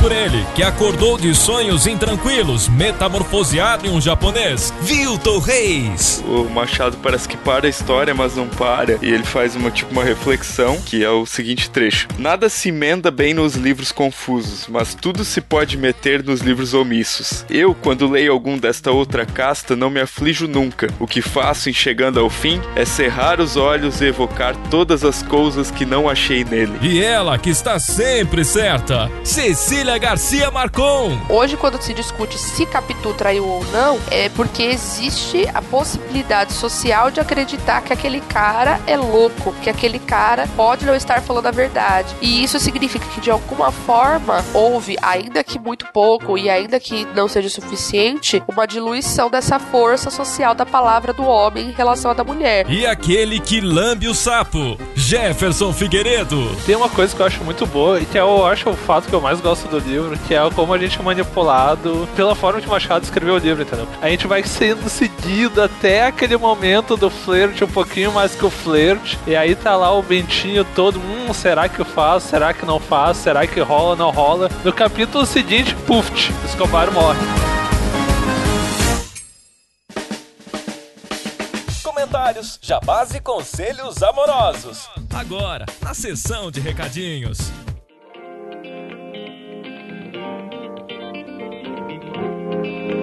Por ele, que acordou de sonhos intranquilos, metamorfoseado em um japonês, Vilton Reis. O Machado parece que para a história, mas não para. E ele faz uma tipo uma reflexão, que é o seguinte trecho: Nada se emenda bem nos livros confusos, mas tudo se pode meter nos livros omissos. Eu, quando leio algum desta outra casta, não me aflijo nunca. O que faço em chegando ao fim é cerrar os olhos e evocar todas as coisas que não achei nele. E ela, que está sempre certa, Cecília Garcia Marcon. Hoje, quando se discute se Capitu traiu ou não, é porque existe a possibilidade social de acreditar que aquele cara é louco, que aquele cara pode não estar falando a verdade. E isso significa que, de alguma forma, houve, ainda que muito pouco e ainda que não seja suficiente, uma diluição dessa força social da palavra do homem em relação à da mulher. E aquele que lambe o sapo, Jefferson Figueiredo. Tem uma coisa que eu acho muito boa e que eu acho o fato que eu mais gosto do livro, que é como a gente é manipulado pela forma que o Machado escreveu o livro, entendeu? A gente vai sendo seguido até aquele momento do flerte, um pouquinho mais que o flerte, e aí tá lá o ventinho todo, hum, será que eu faço? Será que não faço? Será que rola, não rola? No capítulo seguinte, puf, Escobar morre. Comentários, jabás e conselhos amorosos. Agora, na sessão de recadinhos. Thank you.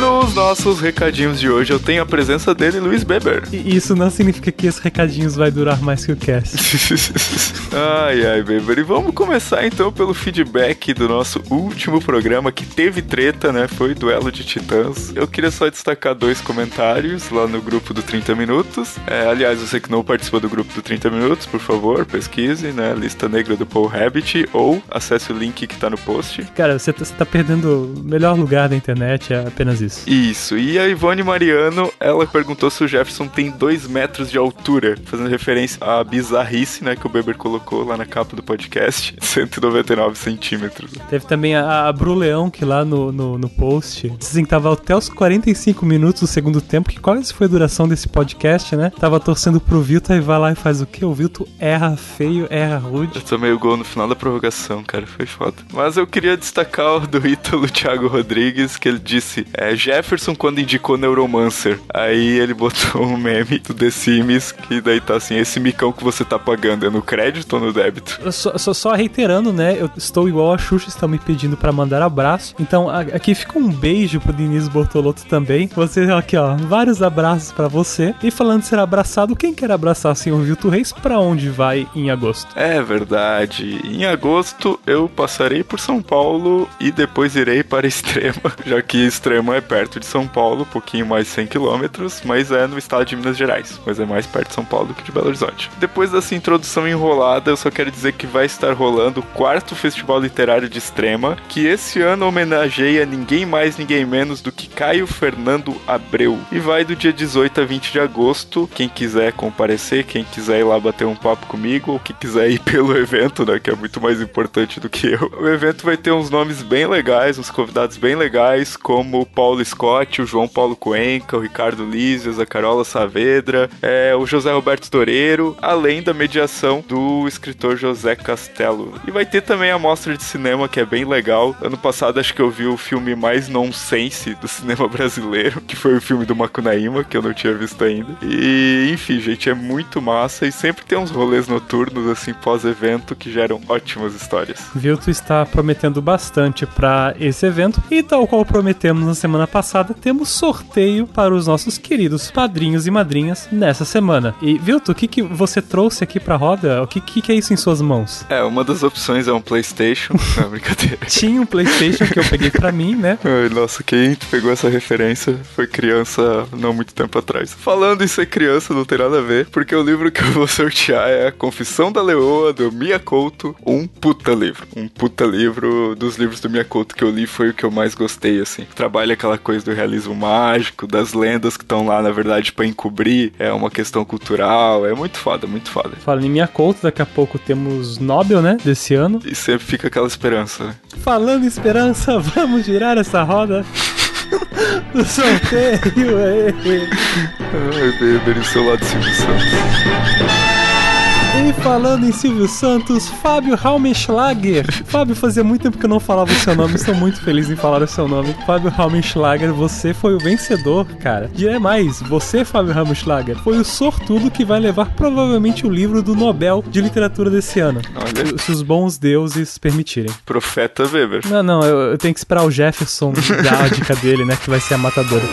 Nos nossos recadinhos de hoje eu tenho a presença dele, Luiz Beber. E isso não significa que esses recadinhos vai durar mais que o cast. ai, ai, Beber. E vamos começar então pelo feedback do nosso último programa que teve treta, né? Foi Duelo de Titãs. Eu queria só destacar dois comentários lá no grupo do 30 Minutos. É, aliás, você que não participa do grupo do 30 Minutos, por favor, pesquise, né? Lista Negra do Paul Rabbit ou acesse o link que tá no post. Cara, você tá, você tá perdendo o melhor lugar da internet, é apenas isso. Isso. E a Ivone Mariano, ela perguntou se o Jefferson tem dois metros de altura, fazendo referência à bizarrice, né, que o Beber colocou lá na capa do podcast, 199 centímetros. Teve também a, a Bru Leão, que lá no, no, no post, dizem que tava até os 45 minutos do segundo tempo, que quase foi a duração desse podcast, né? Tava torcendo pro Vitor e vai lá e faz o quê? O Vitor erra feio, erra rude. Eu tomei o gol no final da prorrogação, cara, foi foda. Mas eu queria destacar o do Ítalo Thiago Rodrigues, que ele disse, é, Jefferson quando indicou Neuromancer. Aí ele botou um meme do The Sims, que daí tá assim, esse micão que você tá pagando é no crédito ou no débito? Só, só, só reiterando, né, eu estou igual a Xuxa, estão me pedindo para mandar abraço. Então aqui fica um beijo pro Denise Bortolotto também. Você aqui, ó, vários abraços para você. E falando de ser abraçado, quem quer abraçar assim, o Vilto Reis, pra onde vai em agosto? É verdade. Em agosto eu passarei por São Paulo e depois irei para Extrema, já que Extrema é perto de São Paulo, um pouquinho mais de 100 quilômetros, mas é no estado de Minas Gerais, mas é mais perto de São Paulo do que de Belo Horizonte. Depois dessa introdução enrolada, eu só quero dizer que vai estar rolando o quarto Festival Literário de Extrema, que esse ano homenageia ninguém mais, ninguém menos do que Caio Fernando Abreu. E vai do dia 18 a 20 de agosto. Quem quiser comparecer, quem quiser ir lá bater um papo comigo, ou quem quiser ir pelo evento, né, que é muito mais importante do que eu. O evento vai ter uns nomes bem legais, uns convidados bem legais, como o Paulo Scott, o João Paulo Cuenca, o Ricardo Lízios, a Carola Saavedra, é, o José Roberto Toreiro, além da mediação do escritor José Castelo. E vai ter também a mostra de cinema, que é bem legal. Ano passado acho que eu vi o filme mais nonsense do cinema brasileiro, que foi o filme do Macunaíma, que eu não tinha visto ainda. E, enfim, gente, é muito massa e sempre tem uns rolês noturnos, assim, pós-evento, que geram ótimas histórias. Vilto está prometendo bastante para esse evento e tal qual prometemos na semana passada, temos sorteio para os nossos queridos padrinhos e madrinhas nessa semana. E, Vilto, o que, que você trouxe aqui pra roda? O que, que, que é isso em suas mãos? É, uma das opções é um PlayStation. Não, brincadeira. Tinha um PlayStation que eu peguei pra mim, né? Ai, nossa, quem pegou essa referência foi criança não muito tempo atrás. Falando em ser criança, não tem nada a ver, porque o livro que eu vou sortear é A Confissão da Leoa, do Mia Couto. Um puta livro. Um puta livro dos livros do Mia Couto que eu li foi o que eu mais gostei, assim. Trabalha aquela coisa do realismo mágico, das lendas que estão lá, na verdade, pra encobrir. É uma questão cultural. É muito foda, muito foda. Falando em minha conta, daqui a pouco temos Nobel, né? Desse ano. E sempre fica aquela esperança, né? Falando em esperança, vamos girar essa roda do sorteio. Ai, Beber, e seu lado Silvio Santos. E falando em Silvio Santos, Fábio Raumenschlager. Fábio, fazia muito tempo que eu não falava o seu nome, estou muito feliz em falar o seu nome. Fábio Raumenschlager, você foi o vencedor, cara. Direi mais, você, Fábio Raumenschlager, foi o sortudo que vai levar provavelmente o livro do Nobel de Literatura desse ano. Olha, Se os bons deuses permitirem. profeta Weber. Não, não, eu, eu tenho que esperar o Jefferson dar a dica dele, né? Que vai ser a matadora.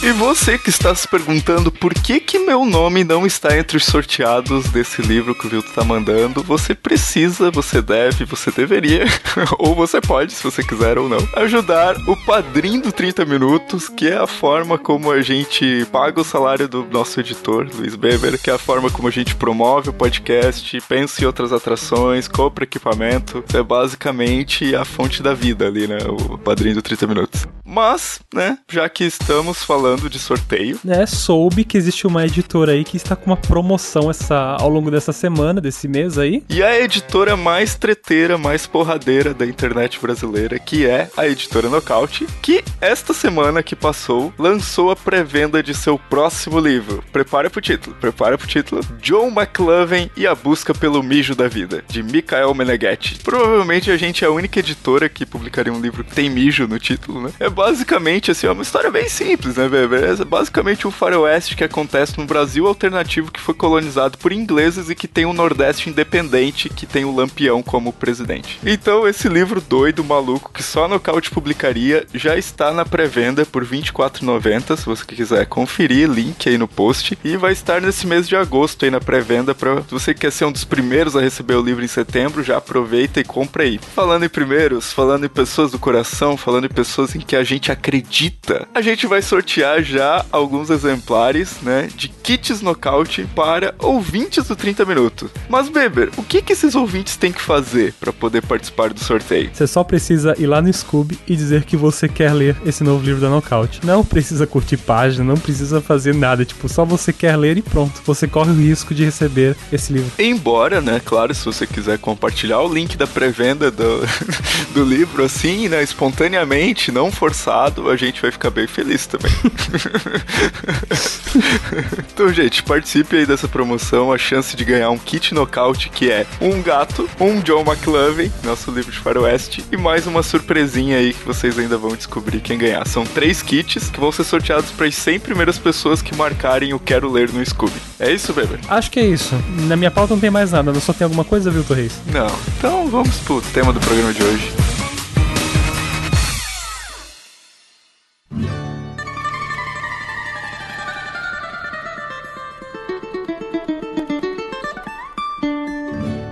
E você que está se perguntando por que que meu nome não está entre os sorteados desse livro que o Vilto tá mandando, você precisa, você deve, você deveria, ou você pode, se você quiser ou não, ajudar o padrinho do 30 Minutos, que é a forma como a gente paga o salário do nosso editor, Luiz Beber, que é a forma como a gente promove o podcast, pensa em outras atrações, compra equipamento. É basicamente a fonte da vida ali, né? O padrinho do 30 Minutos. Mas, né, já que estamos falando de sorteio, né, soube que existe uma editora aí que está com uma promoção essa, ao longo dessa semana, desse mês aí. E a editora mais treteira, mais porradeira da internet brasileira, que é a editora Nocaute, que esta semana que passou lançou a pré-venda de seu próximo livro. Prepara pro título, prepara pro título: John McLovin e a busca pelo mijo da vida, de Michael Meneghetti. Provavelmente a gente é a única editora que publicaria um livro que tem mijo no título, né? É basicamente assim, é uma história bem simples, né, Weber? É basicamente um faroeste que acontece no Brasil alternativo que foi colonizado por ingleses e que tem um Nordeste independente que tem o Lampião como presidente. Então, esse livro doido, maluco, que só a Nocaute publicaria, já está na pré-venda por R$ 24,90, se você quiser conferir, link aí no post. E vai estar nesse mês de agosto aí na pré-venda, para se você quer ser um dos primeiros a receber o livro em setembro, já aproveita e compra aí. Falando em primeiros, falando em pessoas do coração, falando em pessoas em que a gente acredita, a gente vai sortear já alguns exemplares, né, de kits nocaute para ouvintes do 30 Minutos. Mas, Beber, o que que esses ouvintes têm que fazer para poder participar do sorteio? Você só precisa ir lá no Scooby e dizer que você quer ler esse novo livro da Knockout. Não precisa curtir página, não precisa fazer nada. Tipo, só você quer ler e pronto. Você corre o risco de receber esse livro. Embora, né, claro, se você quiser compartilhar o link da pré-venda do, do livro assim, né, espontaneamente, não forçado, a gente vai ficar bem feliz também. então, gente, participe aí dessa promoção, a chance de ganhar um kit nocaute que é um gato, um John McLovin, nosso livro de faroeste, e mais uma surpresinha aí que vocês ainda vão descobrir quem ganhar. São três kits que vão ser sorteados para as 100 primeiras pessoas que marcarem o Quero Ler no Scooby. É isso, Weber? Acho que é isso. Na minha pauta não tem mais nada, só tem alguma coisa, viu, Torres? Não. Então vamos pro tema do programa de hoje.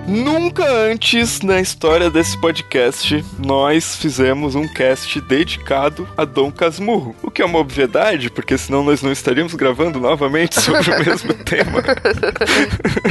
Nunca antes na história desse podcast nós fizemos um cast dedicado a Dom Casmurro. Que é uma obviedade, porque senão nós não estaríamos gravando novamente sobre o mesmo tema.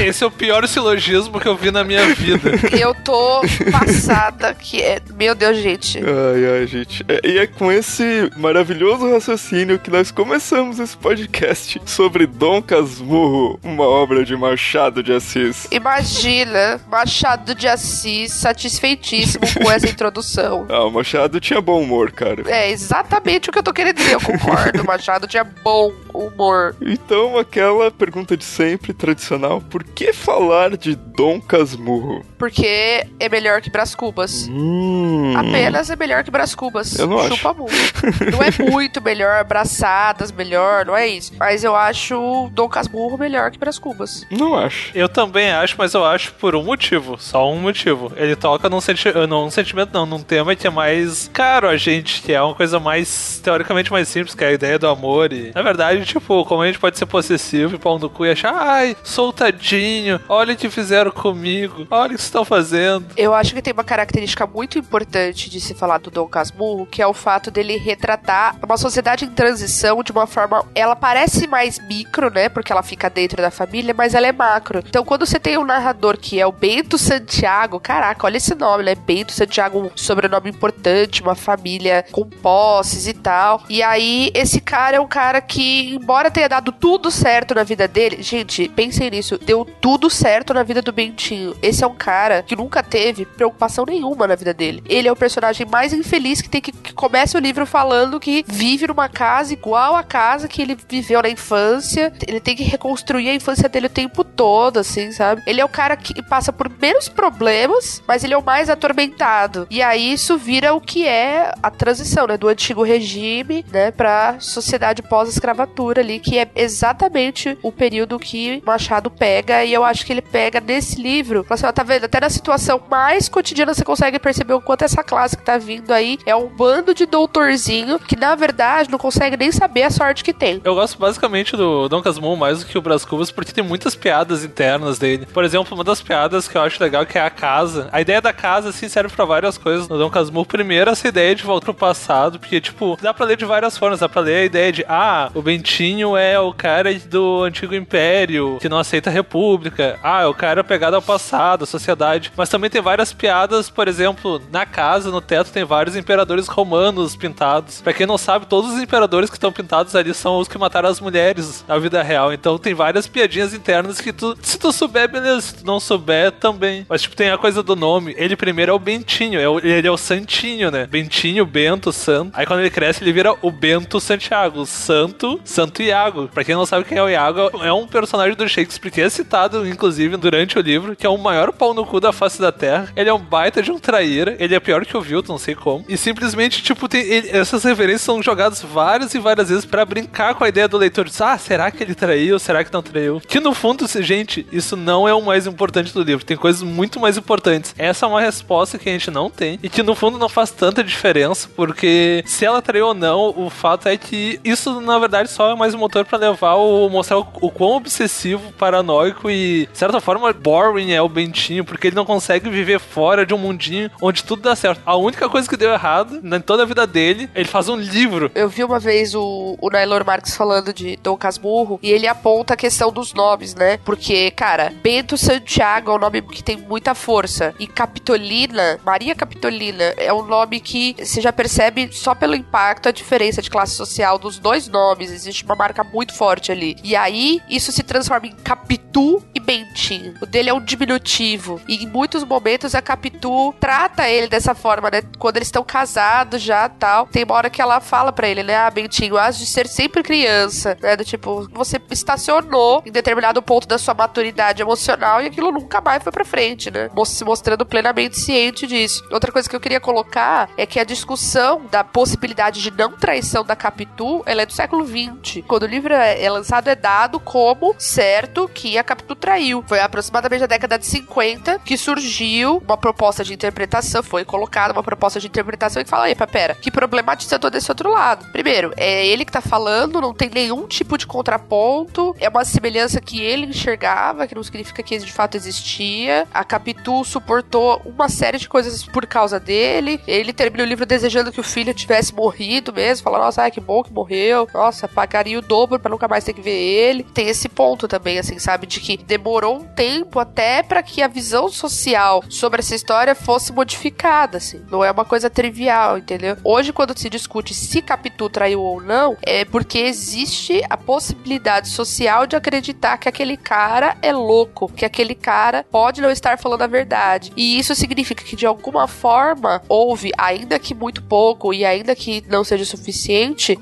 Esse é o pior silogismo que eu vi na minha vida. Eu tô passada que é. Meu Deus, gente. Ai, ai, gente. É, e é com esse maravilhoso raciocínio que nós começamos esse podcast sobre Dom Casmurro, uma obra de Machado de Assis. Imagina, Machado de Assis satisfeitíssimo com essa introdução. Ah, o Machado tinha bom humor, cara. É exatamente o que eu tô querendo dizer, eu concordo. Machado tinha bom humor. Então, aquela pergunta de sempre, tradicional: por que falar de Dom Casmurro? Porque é melhor que Brás Cubas. Hum. Apenas é melhor que Brás Cubas. Eu não acho. Chupa muito. Não é muito melhor, braçadas melhor, não é isso. Mas eu acho Dom Casmurro melhor que Brás Cubas. Não acho. Eu também acho, mas eu acho por um motivo. Só um motivo. Ele toca num, senti num sentimento, não, num tema que é mais caro a gente, que é uma coisa mais, teoricamente, mais simples, que é a ideia do amor. E, na verdade, tipo, como a gente pode ser possessivo e pau no cu e achar, ai, soltadinho, olha o que fizeram comigo, olha o que estão fazendo. Eu acho que tem uma característica muito importante de se falar do Dom Casmurro, que é o fato dele retratar uma sociedade em transição de uma forma. Ela parece mais micro, né? Porque ela fica dentro da família, mas ela é macro. Então, quando você tem um narrador que é o Bento Bento Santiago, caraca, olha esse nome, né? Bento Santiago, um sobrenome importante, uma família com posses e tal. E aí, esse cara é um cara que, embora tenha dado tudo certo na vida dele, gente, pensem nisso, deu tudo certo na vida do Bentinho. Esse é um cara que nunca teve preocupação nenhuma na vida dele. Ele é o personagem mais infeliz que tem que, que começa o livro falando que vive numa casa igual a casa que ele viveu na infância. Ele tem que reconstruir a infância dele o tempo todo, assim, sabe? Ele é o cara que passa por menos problemas, mas ele é o mais atormentado. E aí isso vira o que é a transição, né, do antigo regime, né, para sociedade pós-escravatura ali, que é exatamente o período que Machado pega e eu acho que ele pega nesse livro. Você tá vendo até na situação mais cotidiana você consegue perceber o quanto essa classe que tá vindo aí é um bando de doutorzinho que na verdade não consegue nem saber a sorte que tem. Eu gosto basicamente do Dom Casmurro mais do que o Brás Cubas porque tem muitas piadas internas dele. Por exemplo, uma das piadas que eu acho legal que é a casa. A ideia da casa assim serve para várias coisas no Dom Casmurro. Primeiro essa ideia de volta pro passado, porque tipo, dá para ler de várias formas, dá para ler a ideia de ah, o Bentinho é o cara do antigo império que não aceita a república. Ah, é o cara pegado ao passado, à sociedade. Mas também tem várias piadas, por exemplo, na casa, no teto tem vários imperadores romanos pintados. Para quem não sabe, todos os imperadores que estão pintados ali são os que mataram as mulheres na vida real. Então tem várias piadinhas internas que tu, se tu souber, beleza. Se tu não souber, também. Mas tipo, tem a coisa do nome. Ele primeiro é o Bentinho, é o, ele é o Santinho, né? Bentinho, Bento, Santo. Aí quando ele cresce, ele vira o Bento Santiago, Santo, Santo Iago. Pra quem não sabe quem é o Iago, é um personagem do Shakespeare que é citado, inclusive, durante o livro, que é o maior pau no cu da face da Terra. Ele é um baita de um traíra, ele é pior que o Vilton, não sei como. E simplesmente, tipo, tem, ele, essas referências são jogadas várias e várias vezes para brincar com a ideia do leitor. De, ah, será que ele traiu? Será que não traiu? Que no fundo, gente, isso não é o mais importante do livro. Tem coisas muito mais importantes. Essa é uma resposta que a gente não tem e que no fundo não faz tanta diferença, porque se ela traiu ou não, o fato é que isso na verdade só é mais um motor para levar o mostrar o, o quão obsessivo, paranoico e de certa forma boring é o Bentinho, porque ele não consegue viver fora de um mundinho onde tudo dá certo. A única coisa que deu errado em toda a vida dele, ele faz um livro. Eu vi uma vez o, o Nailor Marx falando de Dom Casmurro e ele aponta a questão dos nomes, né? Porque, cara, Bento Santiago é um nome que tem muita força. E Capitolina, Maria Capitolina, é um nome que você já percebe só pelo impacto a diferença de classe social dos dois nomes. Existe uma marca muito forte ali. E aí, isso se transforma em Capitu e Bentinho. O dele é um diminutivo. E em muitos momentos a Capitu trata ele dessa forma, né? Quando eles estão casados já tal. Tem uma hora que ela fala para ele, né? Ah, Bentinho, has de ser sempre criança, né? Do tipo, você estacionou em determinado ponto da sua maturidade emocional e aquilo nunca mais foi pra frente, né? Se mostrando plenamente ciente disso. Outra coisa que eu queria colocar é que a discussão da possibilidade de não traição da Capitu, ela é do século XX. Quando o livro é lançado, é dado como certo que a Capitu traiu. Foi aproximadamente a década de 50 que surgiu uma proposta de interpretação, foi colocada uma proposta de interpretação que fala, epa, pera, que problematiza todo esse outro lado. Primeiro, é ele que tá falando, não tem nenhum tipo de contraponto, é uma semelhança que ele enxergava, que não significa que de fato existia. A Capitu suportou uma série de coisas por causa dele. Ele termina o livro desejando que o filho tivesse morrido mesmo, nossa, ai, que bom que morreu. Nossa, pagaria o dobro para nunca mais ter que ver ele. Tem esse ponto também, assim, sabe, de que demorou um tempo até para que a visão social sobre essa história fosse modificada, assim. Não é uma coisa trivial, entendeu? Hoje, quando se discute se Capitu traiu ou não, é porque existe a possibilidade social de acreditar que aquele cara é louco, que aquele cara pode não estar falando a verdade. E isso significa que, de alguma forma, houve, ainda que muito pouco e ainda que não seja suficiente,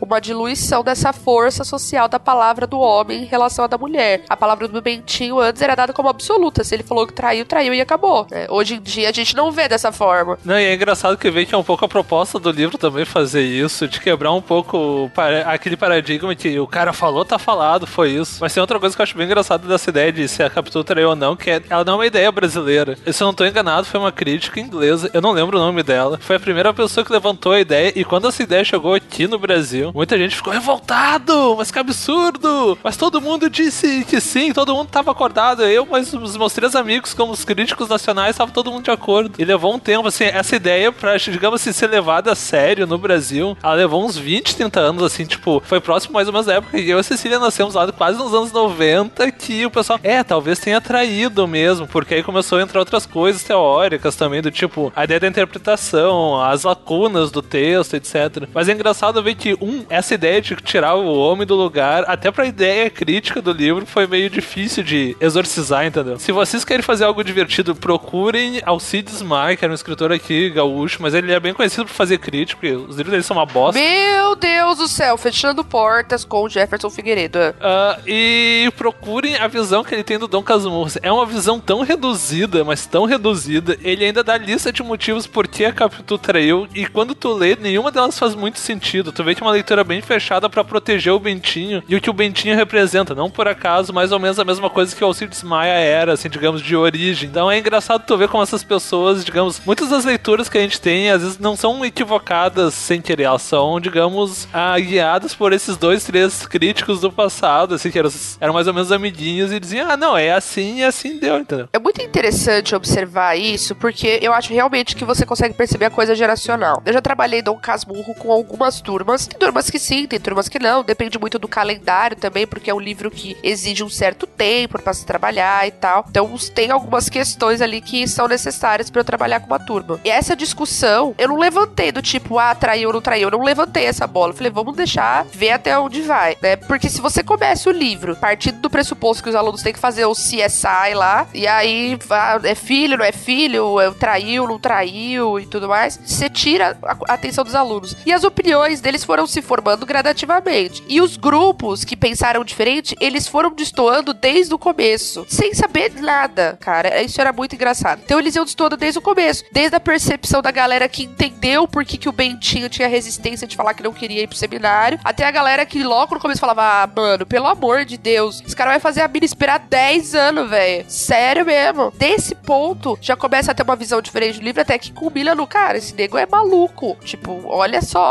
uma diluição dessa força social da palavra do homem em relação à da mulher. A palavra do Bentinho antes era dada como absoluta. Se ele falou que traiu, traiu e acabou. É, hoje em dia a gente não vê dessa forma. Não, e é engraçado que vê que é um pouco a proposta do livro também fazer isso, de quebrar um pouco aquele paradigma que o cara falou, tá falado, foi isso. Mas tem outra coisa que eu acho bem engraçada dessa ideia de se a Capitu traiu ou não, que é, ela não é uma ideia brasileira. Se eu não tô enganado, foi uma crítica inglesa, eu não lembro o nome dela. Foi a primeira pessoa que levantou a ideia, e quando essa ideia chegou aqui, aqui no Brasil, muita gente ficou revoltado, mas que absurdo! Mas todo mundo disse que sim, todo mundo tava acordado. Eu, mas os meus três amigos, como os críticos nacionais, tava todo mundo de acordo. E levou um tempo, assim, essa ideia pra, digamos assim, ser levada a sério no Brasil, ela levou uns 20, 30 anos, assim, tipo, foi próximo mais ou menos da época que eu e a Cecília nascemos lá quase nos anos 90, que o pessoal, é, talvez tenha traído mesmo, porque aí começou a entrar outras coisas teóricas também, do tipo, a ideia da interpretação, as lacunas do texto, etc. Mas é engraçado ver que, um, essa ideia de tirar o homem do lugar, até pra ideia crítica do livro, foi meio difícil de exorcizar, entendeu? Se vocês querem fazer algo divertido, procurem Alcides Mar, que era um escritor aqui, gaúcho, mas ele é bem conhecido por fazer crítica, porque os livros dele são uma bosta. Meu Deus do céu, fechando portas com o Jefferson Figueiredo. Uh, e procurem a visão que ele tem do Dom Casmurro. É uma visão tão reduzida, mas tão reduzida. Ele ainda dá lista de motivos por que a Capitu traiu. E quando tu lê, nenhuma delas faz muito sentido. Tu vê que é uma leitura bem fechada para proteger o Bentinho e o que o Bentinho representa. Não por acaso, mais ou menos a mesma coisa que o Alcides Maia era, assim, digamos, de origem. Então é engraçado tu ver como essas pessoas, digamos, muitas das leituras que a gente tem, às vezes não são equivocadas sem querer, elas são, digamos, ah, guiadas por esses dois, três críticos do passado, assim, que eram, eram mais ou menos amiguinhos e diziam, ah, não, é assim e assim deu, entendeu? É muito interessante observar isso, porque eu acho realmente que você consegue perceber a coisa geracional. Eu já trabalhei Dom Casmurro com algumas turmas, tem turmas que sim, tem turmas que não, depende muito do calendário também, porque é um livro que exige um certo tempo para se trabalhar e tal. Então tem algumas questões ali que são necessárias para eu trabalhar com uma turma. E essa discussão, eu não levantei do tipo, ah, traiu ou não traiu, eu não levantei essa bola. Eu falei, vamos deixar ver até onde vai, né? Porque se você começa o livro partindo do pressuposto que os alunos têm que fazer o CSI lá, e aí é filho, não é filho, traiu, não traiu e tudo mais, você tira a atenção dos alunos. E as opiniões deles foram se formando gradativamente. E os grupos que pensaram diferente, eles foram destoando desde o começo, sem saber nada, cara. Isso era muito engraçado. Então eles iam destoando desde o começo, desde a percepção da galera que entendeu por que, que o Bentinho tinha resistência de falar que não queria ir pro seminário, até a galera que logo no começo falava, ah, mano, pelo amor de Deus, esse cara vai fazer a mina esperar 10 anos, velho. Sério mesmo. Desse ponto, já começa a ter uma visão diferente do livro, até que culmina no cara, esse nego é maluco. Tipo, olha só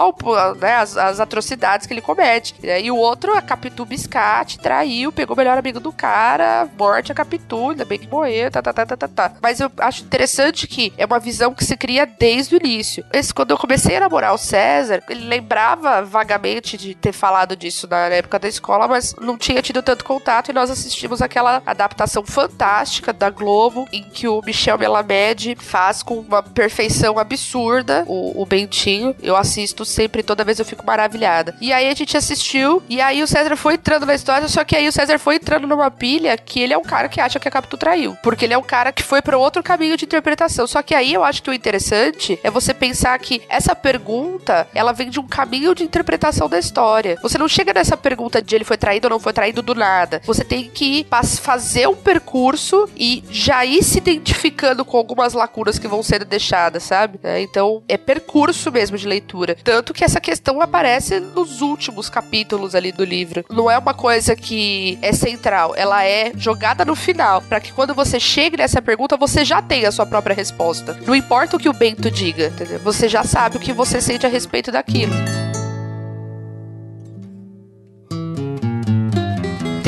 né, as, as atrocidades que ele comete. E o outro, a Capitu Biscate, traiu, pegou o melhor amigo do cara, morte a Capitu, ainda bem que morreu, tá, tá, tá, tá, tá, tá. Mas eu acho interessante que é uma visão que se cria desde o início. Esse, quando eu comecei a namorar o César, ele lembrava vagamente de ter falado disso na época da escola, mas não tinha tido tanto contato e nós assistimos aquela adaptação fantástica da Globo em que o Michel Melamed faz com uma perfeição absurda o, o Bentinho. Eu assisto sempre, toda vez eu fico maravilhada. E aí a gente assistiu e aí o César foi entrando na história, só que aí o César foi entrando numa pilha que ele é um cara que acha que a Capitu traiu, porque ele é um cara que foi para outro caminho de interpretação. Só que aí eu acho que o interessante é você pensar que essa pergunta, ela vem de um caminho de interpretação da história. Você não chega nessa pergunta de ele foi traído ou não foi traído do nada. Você tem que fazer um percurso e já ir se identificando com algumas lacunas que vão sendo deixadas, sabe? É, então, é percurso mesmo de leitura. Tanto que essa questão aparece nos últimos capítulos ali do livro. Não é uma coisa que é central, ela é jogada no final, para que quando você chegue nessa pergunta, você já tenha a sua própria resposta. Não importa o que o Bento diga, entendeu? Você já sabe o que você sente a respeito daquilo.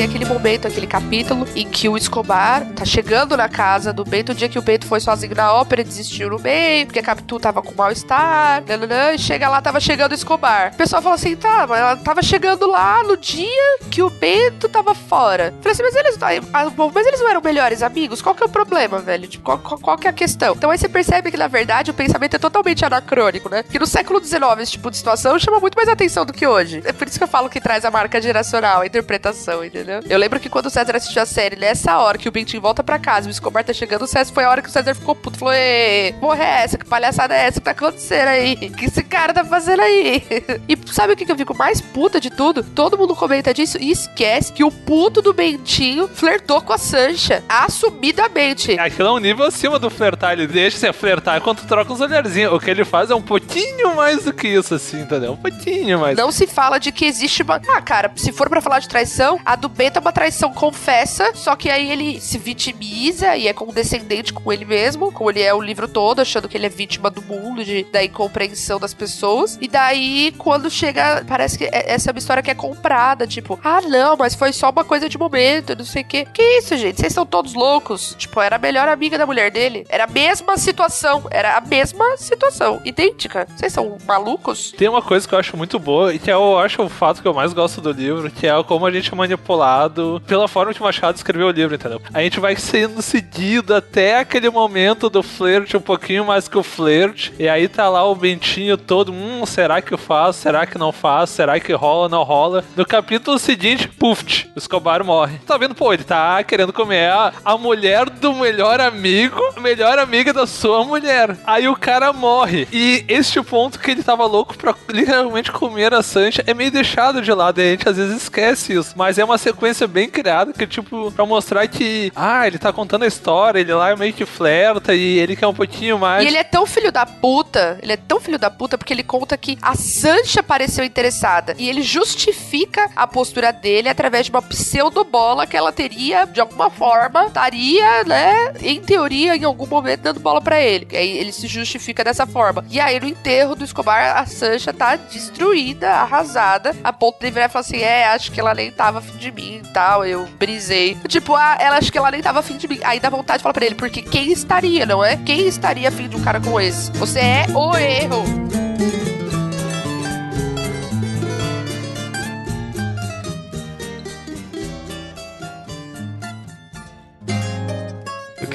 Aquele momento, aquele capítulo em que o Escobar tá chegando na casa do Bento, o dia que o Bento foi sozinho na ópera, desistiu no meio, porque a Capitu tava com mal-estar, e chega lá, tava chegando o Escobar. O pessoal falou assim, tá, mas ela tava chegando lá no dia que o Bento tava fora. Falei assim, mas eles, ah, mas eles não eram melhores amigos? Qual que é o problema, velho? Tipo, qual, qual, qual que é a questão? Então aí você percebe que, na verdade, o pensamento é totalmente anacrônico, né? Que no século XIX, esse tipo de situação chama muito mais atenção do que hoje. É por isso que eu falo que traz a marca geracional, a interpretação, entendeu? Entendeu? Eu lembro que quando o César assistiu a série, nessa hora que o Bentinho volta pra casa e o Escobar tá chegando, o César foi a hora que o César ficou puto. Falou: Ê, porra é essa? Que palhaçada é essa que tá acontecendo aí? O que esse cara tá fazendo aí? e sabe o que, que eu fico mais puta de tudo? Todo mundo comenta disso e esquece que o puto do Bentinho flertou com a Sancha. Assumidamente. Aquilo é um nível acima do flertar. Ele deixa você flertar enquanto troca uns olharzinhos. O que ele faz é um pouquinho mais do que isso, assim, entendeu? Um pouquinho mais. Não se fala de que existe uma. Ah, cara, se for para falar de traição, a do Ben cometa uma traição confessa, só que aí ele se vitimiza e é condescendente com ele mesmo, como ele é o livro todo, achando que ele é vítima do mundo, de, da incompreensão das pessoas. E daí, quando chega, parece que é- essa é uma história que é comprada, tipo, ah, não, mas foi só uma coisa de momento, não sei o quê. Que isso, gente? Vocês são todos loucos. Tipo, era a melhor amiga da mulher dele. Era a mesma situação. Era a mesma situação. Idêntica. Vocês são malucos? Tem uma coisa que eu acho muito boa, e que eu acho o fato que eu mais gosto do livro, que é como a gente é manipulado pela forma que o Machado escreveu o livro, entendeu? A gente vai sendo seguido até aquele momento do flerte, um pouquinho mais que o flerte, e aí tá lá o Bentinho todo, hum, será que eu faço? Será que não faço? Será que rola, não rola? No capítulo seguinte, puf, o Escobar morre. Tá vendo? Pô, ele tá querendo comer a, a mulher do melhor amigo, a melhor amiga da sua mulher. Aí o cara morre. E este ponto que ele tava louco pra literalmente comer a Sancha é meio deixado de lado. E a gente às vezes esquece isso. Mas é uma sequência bem criada que, tipo, pra mostrar que, ah, ele tá contando a história, ele lá meio que flerta e ele quer um pouquinho mais. E ele é tão filho da puta, ele é tão filho da puta porque ele conta que a Sancha pareceu interessada. E ele justifica a postura dele através de uma pseudobola que ela teria, de alguma forma, estaria, né, em teoria, em algum momento, dando bola pra ele. E aí ele se justifica dessa forma. E aí no enterro do Escobar, a Sancha tá destruída, arrasada, a ponto de virar e falar assim: é, acho que ela nem tava afim de mim e tal, eu brisei. Tipo, ah, ela acho que ela nem tava afim de mim. Aí dá vontade de falar pra ele, porque quem estaria, não é? Quem estaria afim de um cara como esse? Você é o erro.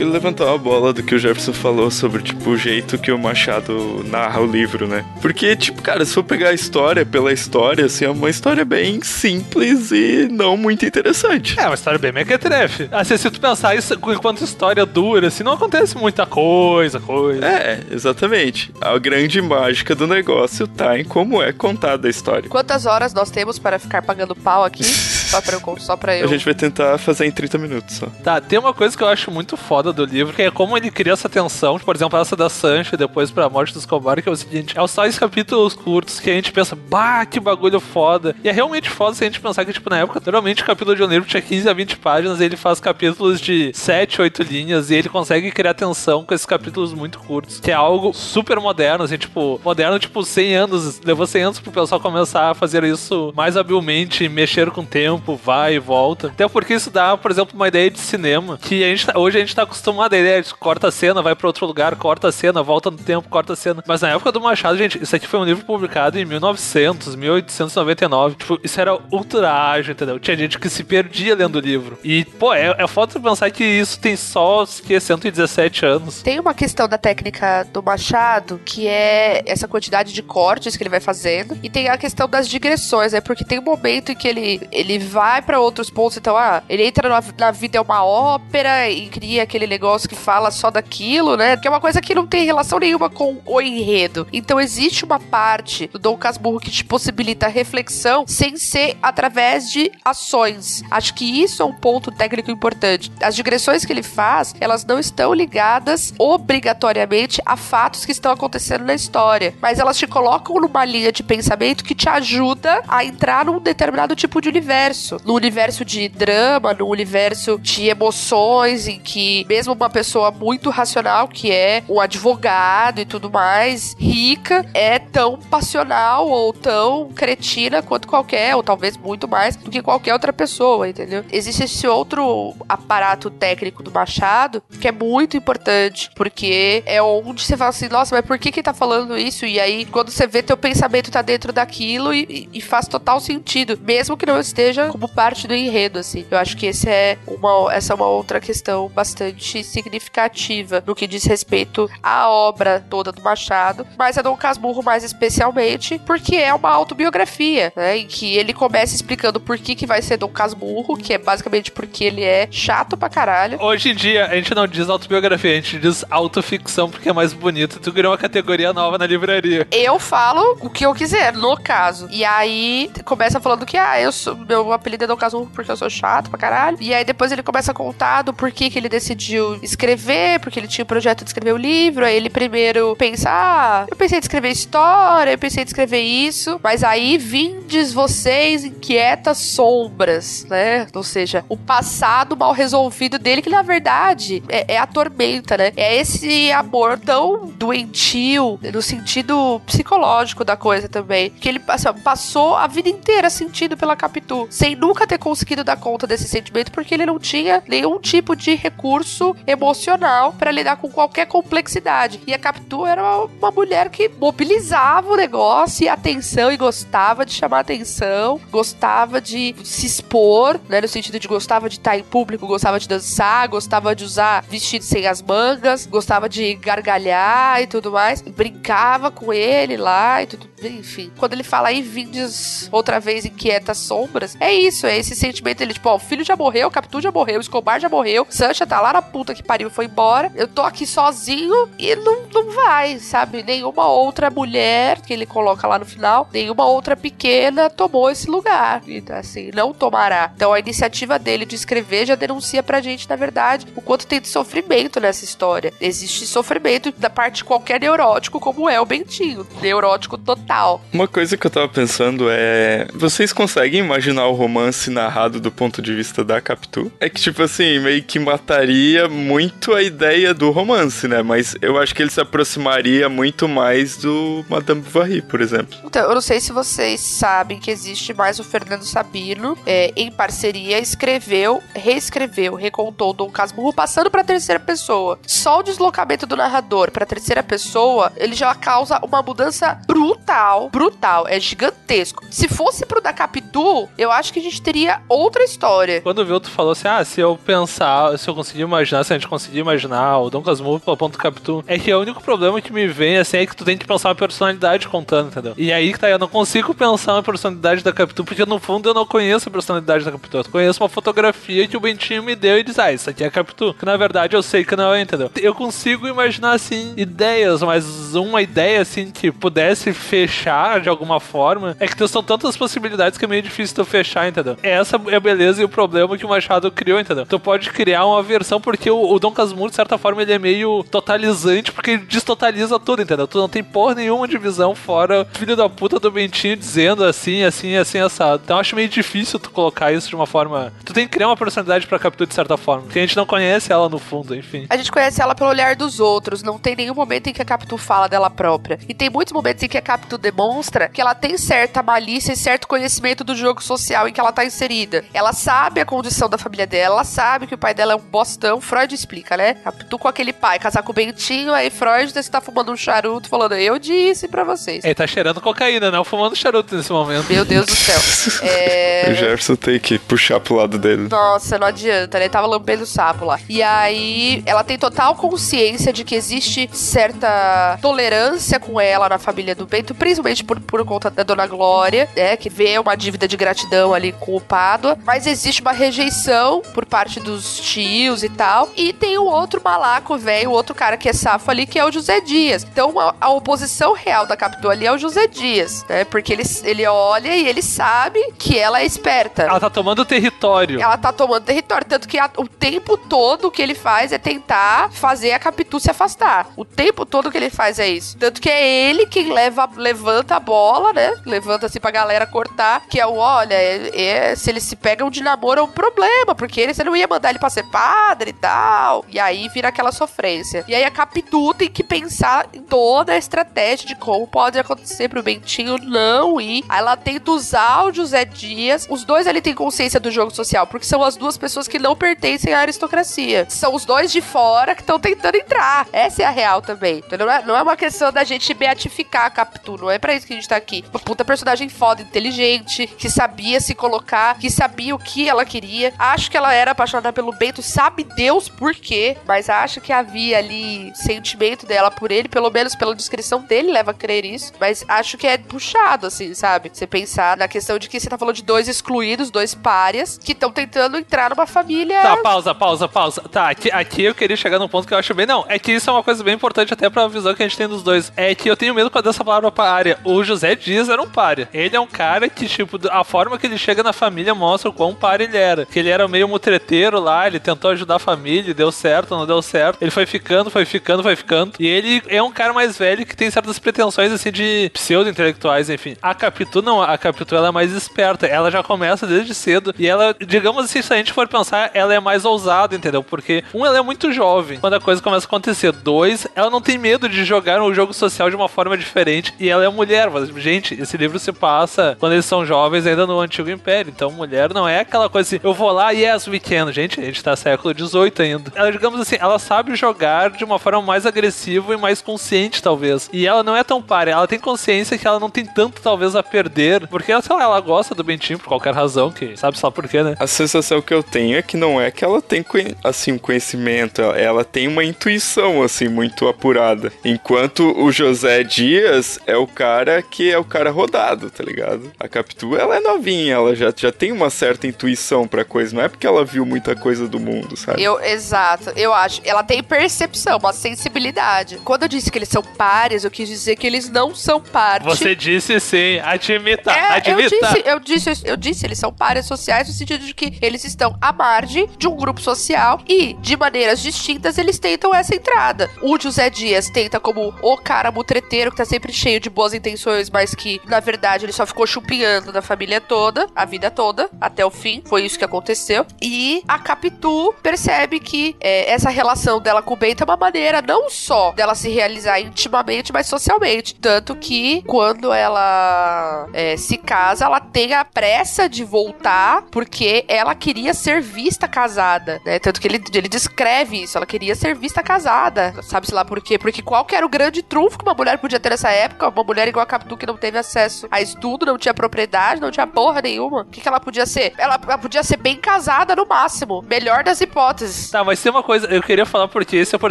Queria levantar uma bola do que o Jefferson falou sobre, tipo, o jeito que o Machado narra o livro, né? Porque, tipo, cara, se for pegar a história pela história, assim, é uma história bem simples e não muito interessante. É, uma história bem mequetrefe. Assim, se tu pensar isso, enquanto história dura, assim, não acontece muita coisa, coisa. É, exatamente. A grande mágica do negócio tá em como é contada a história. Quantas horas nós temos para ficar pagando pau aqui? Só pra eu. Só pra eu. A gente vai tentar fazer em 30 minutos só. Tá, tem uma coisa que eu acho muito foda do livro, que é como ele cria essa tensão, por exemplo, essa da Sancho e depois pra morte dos Escobar, que é o seguinte, é só esses capítulos curtos que a gente pensa, bah, que bagulho foda. E é realmente foda se a gente pensar que, tipo, na época, normalmente o capítulo de um livro tinha 15 a 20 páginas, e ele faz capítulos de 7, 8 linhas, e ele consegue criar tensão com esses capítulos muito curtos, que é algo super moderno, assim, tipo, moderno, tipo, 100 anos, levou 100 anos pro pessoal começar a fazer isso mais habilmente, mexer com o tempo, vai e volta. Até porque isso dá, por exemplo, uma ideia de cinema, que a gente, tá- hoje a gente tá acostumado a ideia de corta a cena, vai pra outro lugar, corta a cena, volta no tempo, corta a cena. Mas na época do Machado, gente, isso aqui foi um livro publicado em 1900, 1899. Tipo, isso era ultra ágil, entendeu? Tinha gente que se perdia lendo o livro. E, pô, é, é foda pensar que isso tem só que 117 anos. Tem uma questão da técnica do Machado, que é essa quantidade de cortes que ele vai fazendo, e tem a questão das digressões, né? Porque tem um momento em que ele, ele vai pra outros pontos, então, ah, ele entra na, na vida é uma ópera e cria aquele negócio que fala só daquilo, né? Que é uma coisa que não tem relação nenhuma com o enredo. Então existe uma parte do Dom Casmurro que te possibilita reflexão sem ser através de ações. Acho que isso é um ponto técnico importante. As digressões que ele faz, elas não estão ligadas obrigatoriamente a fatos que estão acontecendo na história, mas elas te colocam numa linha de pensamento que te ajuda a entrar num determinado tipo de universo, no universo de drama, no universo de emoções em que mesmo uma pessoa muito racional, que é um advogado e tudo mais, rica, é tão passional ou tão cretina quanto qualquer, ou talvez muito mais do que qualquer outra pessoa, entendeu? Existe esse outro aparato técnico do Machado que é muito importante, porque é onde você fala assim, nossa, mas por que que tá falando isso? E aí, quando você vê, teu pensamento tá dentro daquilo e, e faz total sentido, mesmo que não esteja como parte do enredo, assim. Eu acho que esse é uma, essa é uma outra questão bastante significativa no que diz respeito à obra toda do Machado, mas a Dom Casmurro mais especialmente, porque é uma autobiografia, né, em que ele começa explicando por que que vai ser Dom Casmurro, que é basicamente porque ele é chato pra caralho. Hoje em dia, a gente não diz autobiografia, a gente diz autoficção porque é mais bonito. Tu criou uma categoria nova na livraria. Eu falo o que eu quiser, no caso. E aí começa falando que, ah, eu sou, meu apelido é Dom Casmurro porque eu sou chato pra caralho. E aí depois ele começa a contar do porquê que ele decidiu escrever, porque ele tinha o projeto de escrever o livro. Aí ele primeiro pensa, ah, eu pensei em escrever história, eu pensei em escrever isso, mas aí vindes vocês inquietas sombras, né? Ou seja, o passado mal resolvido dele, que na verdade é, é a tormenta, né? É esse amor tão doentio, no sentido psicológico da coisa também, que ele assim, passou a vida inteira sentindo pela Capitu, sem nunca ter conseguido dar conta desse sentimento, porque ele não tinha nenhum tipo de recurso emocional para lidar com qualquer complexidade. E a Capitu era uma, uma mulher que mobilizava o negócio e atenção e gostava de chamar atenção, gostava de se expor, né, no sentido de gostava de estar em público, gostava de dançar, gostava de usar vestido sem as mangas, gostava de gargalhar e tudo mais, brincava com ele lá e tudo, enfim. Quando ele fala aí vindes outra vez inquietas sombras, é isso, é esse sentimento ele tipo, ó, o filho já morreu, o Capitu já morreu, o Escobar já morreu, Sancha tá lá na puta que pariu foi embora, eu tô aqui sozinho e não, não vai, sabe? Nenhuma outra mulher que ele coloca lá no final, nenhuma outra pequena tomou esse lugar. E, assim, não tomará. Então a iniciativa dele de escrever já denuncia pra gente, na verdade, o quanto tem de sofrimento nessa história. Existe sofrimento da parte de qualquer neurótico, como é o Bentinho. Neurótico total. Uma coisa que eu tava pensando é. Vocês conseguem imaginar o romance narrado do ponto de vista da Capitu? É que, tipo assim, meio que mataria muito a ideia do romance, né? Mas eu acho que ele se aproximaria muito mais do Madame Bovary, por exemplo. Então, eu não sei se vocês sabem que existe mais o Fernando Sabino, é, em parceria, escreveu, reescreveu, recontou Dom Casmurro, passando pra terceira pessoa. Só o deslocamento do narrador pra terceira pessoa, ele já causa uma mudança brutal. Brutal, é gigantesco. Se fosse pro da Capitu, eu acho que a gente teria outra história. Quando o Vilto falou assim, ah, se eu pensar, se eu conseguir imaginar, se a gente conseguir imaginar o Dom Casmurro pelo ponto Capitu, é que o único problema que me vem, assim, é que tu tem que pensar uma personalidade contando, entendeu? E aí que tá, eu não consigo pensar uma personalidade da Capitu, porque no fundo eu não conheço a personalidade da Capitu. Eu conheço uma fotografia que o Bentinho me deu e diz, ah, isso aqui é a Capitu. Que na verdade eu sei que não é, entendeu? Eu consigo imaginar, assim, ideias, mas uma ideia, assim, que pudesse fechar de alguma forma, é que são tantas possibilidades que é meio difícil tu fechar, entendeu? Essa é a beleza e o problema que o Machado criou, entendeu? Tu pode criar uma versão, porque o, o Dom Casmurro, de certa forma, ele é meio totalizante, porque ele destotaliza tudo, entendeu? Tu não tem porra nenhuma de visão fora filho da puta do Bentinho dizendo assim, assim, assim, assado. Então acho meio difícil tu colocar isso de uma forma. Tu tem que criar uma personalidade pra Capitu de certa forma. Porque a gente não conhece ela no fundo, enfim. A gente conhece ela pelo olhar dos outros. Não tem nenhum momento em que a Capitu fala dela própria. E tem muitos momentos em que a Capitu demonstra que ela tem certa malícia e certo conhecimento do jogo social em que ela tá inserida. Ela sabe a condição da família dela, ela sabe que o pai dela é um bostão. Freud explica, né? Capitu com aquele pai, casar com o Bentinho, aí Freud você tá fumando um charuto, falando, eu disse pra vocês. Ele tá cheirando cocaína, né? Fumando charuto nesse momento. Meu Deus do céu. É... O Gerson tem que puxar pro lado dele. Nossa, não adianta, né? Ele tava lambendo o sapo lá. E aí, ela tem total consciência de que existe certa tolerância com ela na família do Bento, principalmente por, por conta da Dona Glória, né? Que vê uma dívida de gratidão ali com o Pádua. Mas existe uma rejeição por parte dos tios e tal. E tem o outro malaco, velho, o outro cara que é safo ali, que é o José Dias. Então, a, a oposição real da Capitu ali é o José Dias, né? Porque ele, ele olha e ele sabe que ela é esperta. Ela tá tomando território. Ela tá tomando território, tanto que a- o tempo todo que ele faz é tentar fazer a Capitu se afastar. O tempo todo que ele faz é isso. Tanto que é ele quem leva, levanta a bola, né? Levanta assim pra galera cortar, que é o, olha, é- se eles se pegam de namoro é um problema, porque ele, você não ia mandar ele pra ser padre e tal. E aí vira aquela sofrência. E aí a Capitu tem que pensar em toda a estratégia de como pode acontecer pro Bentinho não ir. Aí ela tenta usar o José Dias. Os dois ali têm consciência do jogo social, porque são as duas pessoas que não pertencem à aristocracia. São os dois de fora que estão tentando entrar. Essa é a real também. Então não é, não é uma questão da gente beatificar a Capitu, não é pra isso que a gente tá aqui. Uma puta personagem foda, inteligente, que sabia se colocar, que sabia o que ela queria. Acho que ela era apaixonada pelo Bento, sabe Deus por quê, mas acho que havia ali sentimento dela por ele, pelo menos pela descrição dele leva a crer isso. Mas acho que é puxado, assim, sabe? Você pensar na questão de que você tá falando de dois excluídos, dois párias, que estão tentando entrar numa família. Tá, pausa, pausa, pausa. Tá, aqui, aqui eu queria chegar num ponto que eu acho bem. Não, é que isso é uma coisa bem importante até pra visão que a gente tem dos dois. É que eu tenho medo com dessa palavra párea. O José Dias era um párea. Ele é um cara que, tipo, a forma que ele chega na família, mostra o quão par ele era. Que ele era meio mutreteiro lá, ele tentou ajudar a família, deu certo, não deu certo. Ele foi ficando, foi ficando, foi ficando. E ele é um cara mais velho que tem certas pretensões, assim, de pseudo-intelectuais, enfim. A Capitu não, a Capitu ela é mais esperta. Ela já começa desde cedo. E ela, digamos assim, se a gente for pensar, ela é mais ousada, entendeu? Porque, um, ela é muito jovem quando a coisa começa a acontecer. Dois, ela não tem medo de jogar um jogo social de uma forma diferente. E ela é mulher. Mas, gente, esse livro se passa quando eles são jovens ainda no Antigo Império. Então, mulher não é aquela coisa assim, eu vou lá, yes, we can. Gente, a gente tá século XVIII ainda. Ela, digamos assim, ela sabe jogar de uma forma mais agressiva e mais consciente, talvez. E ela não é tão pare, ela tem consciência que ela não tem tanto, talvez, a perder. Porque, sei lá, ela gosta do Bentinho por qualquer razão, que sabe só por quê, né? A sensação que eu tenho é que não é que ela tem, assim, conhecimento, ela tem uma intuição, assim, muito apurada. Enquanto o José Dias é o cara que é o cara rodado, tá ligado? A Capitu, ela é novinha, ela já, já tem uma certa intuição pra coisa, não é porque ela viu muita coisa do mundo, sabe? Eu, exato, eu acho. Ela tem percepção, uma sensibilidade. Quando eu disse que eles são pares, eu quis dizer que eles não são parte. Você disse sim, admita, É, admita. eu disse, eu disse, eu disse, eles são pares sociais no sentido de que eles estão à margem de um grupo social e, de maneiras distintas, eles tentam essa entrada. O José Dias tenta como o cara mutreteiro que tá sempre cheio de boas intenções, mas que, na verdade, ele só ficou chupinhando da família toda, a vida toda, até o fim. Foi isso que aconteceu. E a Capitu percebe que é, essa relação dela com o Bento é uma maneira não só dela se realizar intimamente, mas socialmente. Tanto que quando ela é, se casa, ela tem a pressa de voltar porque ela queria ser vista casada, né? Tanto que ele, ele descreve isso, ela queria ser vista casada. Sabe-se lá por quê? Porque qual que era o grande trunfo que uma mulher podia ter nessa época? Uma mulher igual a Capitu que não teve acesso a estudo, não tinha propriedade, não tinha porra nenhuma. O que, que ela podia ser? Ela, ela podia ser bem casada no máximo. Melhor das hipóteses. Tá, mas tem uma coisa, eu queria falar porque isso, por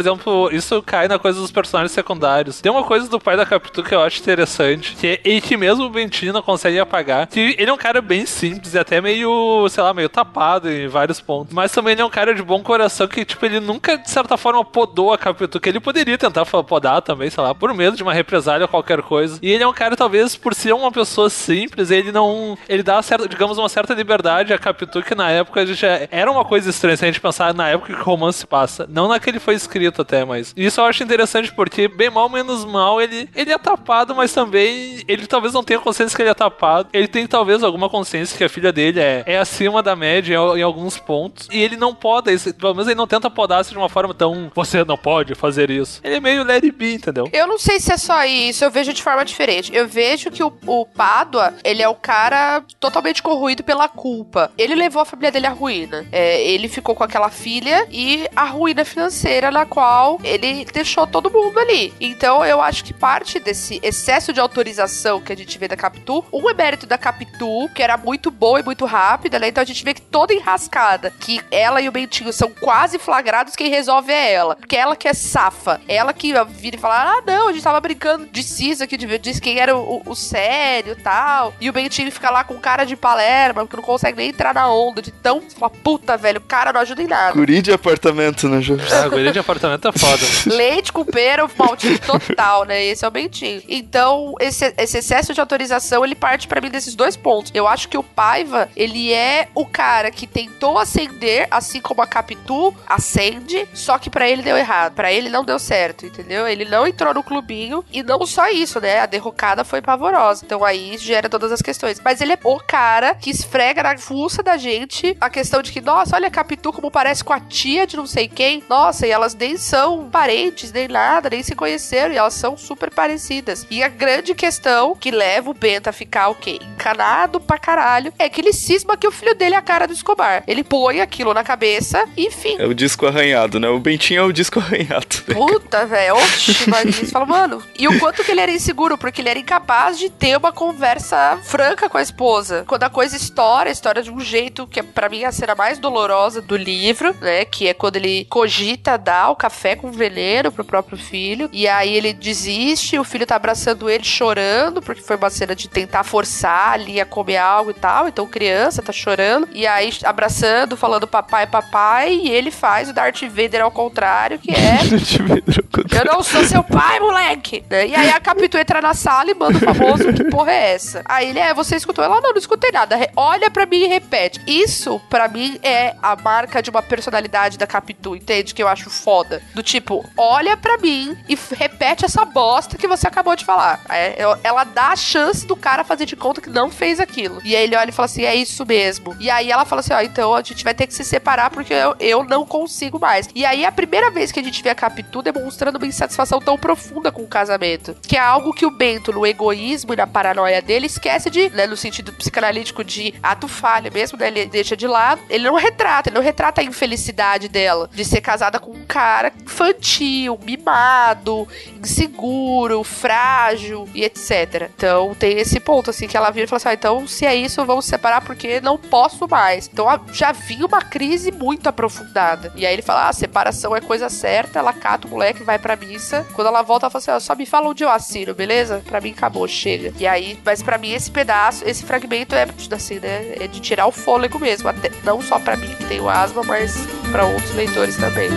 exemplo, isso cai na coisa dos personagens secundários. Tem uma coisa do pai da Capitu que eu acho interessante, que é que mesmo o Bentinho não consegue apagar, que ele é um cara bem simples e até meio, sei lá, meio tapado em vários pontos. Mas também ele é um cara de bom coração que, tipo, ele nunca, de certa forma, podou a Capitu, que ele poderia tentar podar também, sei lá, por medo de uma represália ou qualquer coisa. E ele é um cara, talvez, por ser uma pessoa simples, ele não. Ele dá, certa, digamos, uma certa liberdade a Capitu, que na época já era uma coisa estranha se a gente pensar na época que o romance passa. Não na que ele foi escrito até, mas. Isso eu acho interessante porque, bem mal, menos mal, ele, ele é tapado, mas também ele talvez não tenha consciência que ele é tapado. Ele tem talvez alguma consciência que a filha dele é, é acima da média em, alguns pontos. E ele não poda, pelo menos ele não tenta podar-se de uma forma tão. Você não pode fazer isso. Ele é meio it be, entendeu? Eu não sei se é só isso, eu vejo de forma diferente. Eu vejo que o, o Pádua, ele é o cara totalmente corroído pela culpa. Ele levou a família dele à ruína. É, ele ficou com aquela filha e a ruína financeira na qual ele deixou todo mundo ali. Então eu acho que parte desse excesso de autorização que a gente vê da Capitu, um é mérito da Capitu, que era muito boa e muito rápida, né? Então a gente vê que toda enrascada, que ela e o Bentinho são quase flagrados, quem resolve é ela. Porque ela que é safa. Ela que vira e fala: ah, não, a gente tava brincando de Cisa, que diz quem era o, o sério e tal. E o Bentinho fica lá com cara de Palerma, que não consegue nem entrar na onda de tão. Fala, puta, velho, o cara não ajuda em nada. Guri de apartamento, né, Ju? Ah, guri de apartamento é foda. Leite com pera, maltinho total, né? Esse é o Bentinho. Então, esse, esse excesso de autorização, ele parte para mim desses dois pontos. Eu acho que o Paiva, ele é o cara que tentou ascender, assim como a Capitu acende, só que para ele deu errado. para ele não deu certo, entendeu? Ele não entrou no clubinho e não só isso, né? A derrocada foi pavorosa. Então aí gera todas as questões. Mas ele é o cara que esfrega na fuça da gente a questão de que, nossa, olha a Capitu como parece com a tia de não sei quem. Nossa, e elas nem são parentes, nem nada, nem se conheceram, e elas são super parecidas. E a grande questão que leva o Bento a ficar o quê? Encanado pra caralho é que ele cisma que o filho dele é a cara do Escobar. Ele põe aquilo na cabeça e enfim. É o disco arranhado, né? O Bentinho é o disco arranhado. Puta, velho. Oxi, mas fala, mano. E o quanto que ele era inseguro, porque ele era incapaz de ter uma conversa franca com a esposa. Quando a coisa estoura, estoura de um jeito que é pra mim a cena mais dolorosa do livro, né? Que é quando ele cogita dar o café com veneno pro próprio filho. E aí ele desiste, o filho tá abraçando ele chorando, porque foi uma cena de tentar forçar ali a comer algo e tal. Então criança tá chorando. E aí abraçando, falando papai, papai. E ele faz o Darth Vader ao contrário, que é. Eu não sou seu pai, moleque! Né? E aí a Capitu entra na sala e manda o famoso, que porra é essa? Aí ele, é, você escutou? Ela, não, não escutei nada. Olha pra mim e repete. Isso, pra mim, é a marca de uma personalidade da Capitu, entende? Que eu acho foda. Do tipo, olha pra mim e repete essa bosta que você acabou de falar. É, ela dá a chance do cara fazer de conta que não fez aquilo. E aí ele olha e fala assim, é isso mesmo. E aí ela fala assim, ó, então a gente vai ter que se separar porque eu, eu não consigo mais. E aí é a primeira vez que a gente vê a Capitu demonstrando uma insatisfação tão profunda com o casamento. Que é algo que o Bento, no egoísmo e na paranoia dele, esquece de, né, no sentido psicanalítico de ato falha mesmo, né, ele deixa de lado. Ele não retrata, ele não retrata a infelicidade dela de ser casada com um cara infantil, mimado, inseguro, frágil e etc. Então tem esse ponto, assim, que ela vira e fala assim: ah, então se é isso, vamos separar porque não posso mais. Então já vinha uma crise muito aprofundada. E aí ele fala: ah, separação é coisa certa, ela cata o moleque, vai pra missa. Quando ela volta, ela fala assim: ó, só me fala onde eu assino, beleza? Pra mim acabou, chega. E aí, mas pra mim esse pedaço, esse fragmento assim, né? É de tirar o fôlego mesmo. Até, não só pra mim que tenho asma, mas pra outros leitores também.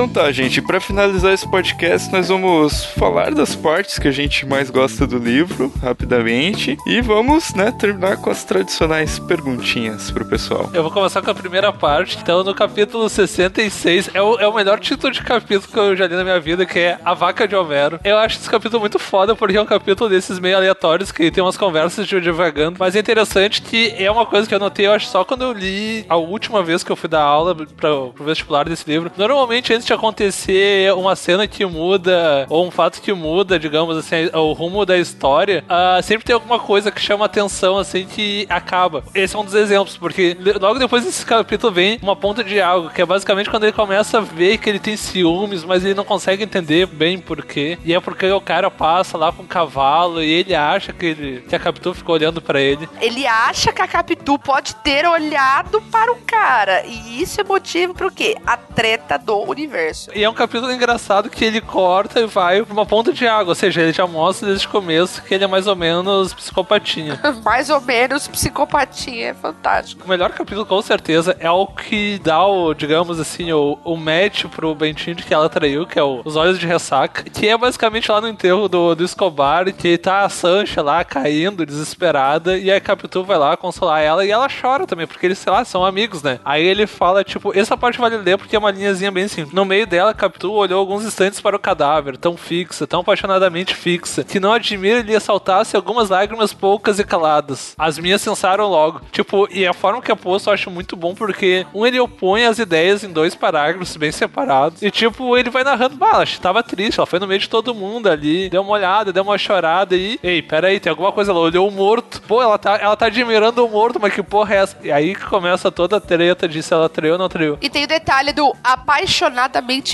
Então tá, gente, pra finalizar esse podcast, nós vamos falar das partes que a gente mais gosta do livro, rapidamente, e vamos, né, terminar com as tradicionais perguntinhas pro pessoal. Eu vou começar com a primeira parte. Então, no capítulo 66, é o, é o melhor título de capítulo que eu já li na minha vida, que é A Vaca de Homero. Eu acho esse capítulo muito foda, porque é um capítulo desses meio aleatórios, que tem umas conversas de divagando. Mas é interessante que é uma coisa que eu notei, eu acho, só quando eu li a última vez que eu fui dar aula pra, pro vestibular desse livro. Normalmente, antes acontecer uma cena que muda, ou um fato que muda, digamos assim, o rumo da história, ah, sempre tem alguma coisa que chama atenção, assim, que acaba. Esse é um dos exemplos, porque logo depois desse capítulo vem uma ponta de algo, que é basicamente quando ele começa a ver que ele tem ciúmes, mas ele não consegue entender bem por quê. E é porque o cara passa lá com o cavalo e ele acha que, ele, que a Capitu ficou olhando pra ele. Ele acha que a Capitu pode ter olhado para o cara. E isso é motivo pro quê? A treta do universo. E é um capítulo engraçado que ele corta e vai pra uma ponta de água, ou seja, ele já mostra desde o começo que ele é mais ou menos psicopatinha. Mais ou menos psicopatia é fantástico. O melhor capítulo, com certeza, é o que dá o, digamos assim, o, o match pro Bentinho de que ela traiu, que é o Os Olhos de Ressaca, que é basicamente lá no enterro do, do Escobar, que tá a Sancha lá caindo, desesperada, e a Capitu vai lá consolar ela, e ela chora também, porque eles, sei lá, são amigos, né? Aí ele fala, tipo, essa parte vale ler porque é uma linhazinha bem assim. No meio dela, Capitu olhou alguns instantes para o cadáver, tão fixa, tão apaixonadamente fixa, que não admira lhe assaltasse algumas lágrimas poucas e caladas. As minhas sensaram logo. Tipo, e a forma que é posto eu acho muito bom, porque um ele opõe as ideias em dois parágrafos bem separados, e tipo, ele vai narrando, bah, ela tava triste, ela foi no meio de todo mundo ali, deu uma olhada, deu uma chorada e, ei, peraí, tem alguma coisa, ela olhou o morto. Pô, ela tá, ela tá admirando o morto, mas que porra é essa? E aí que começa toda a treta de se ela traiu ou não traiu. E tem o detalhe do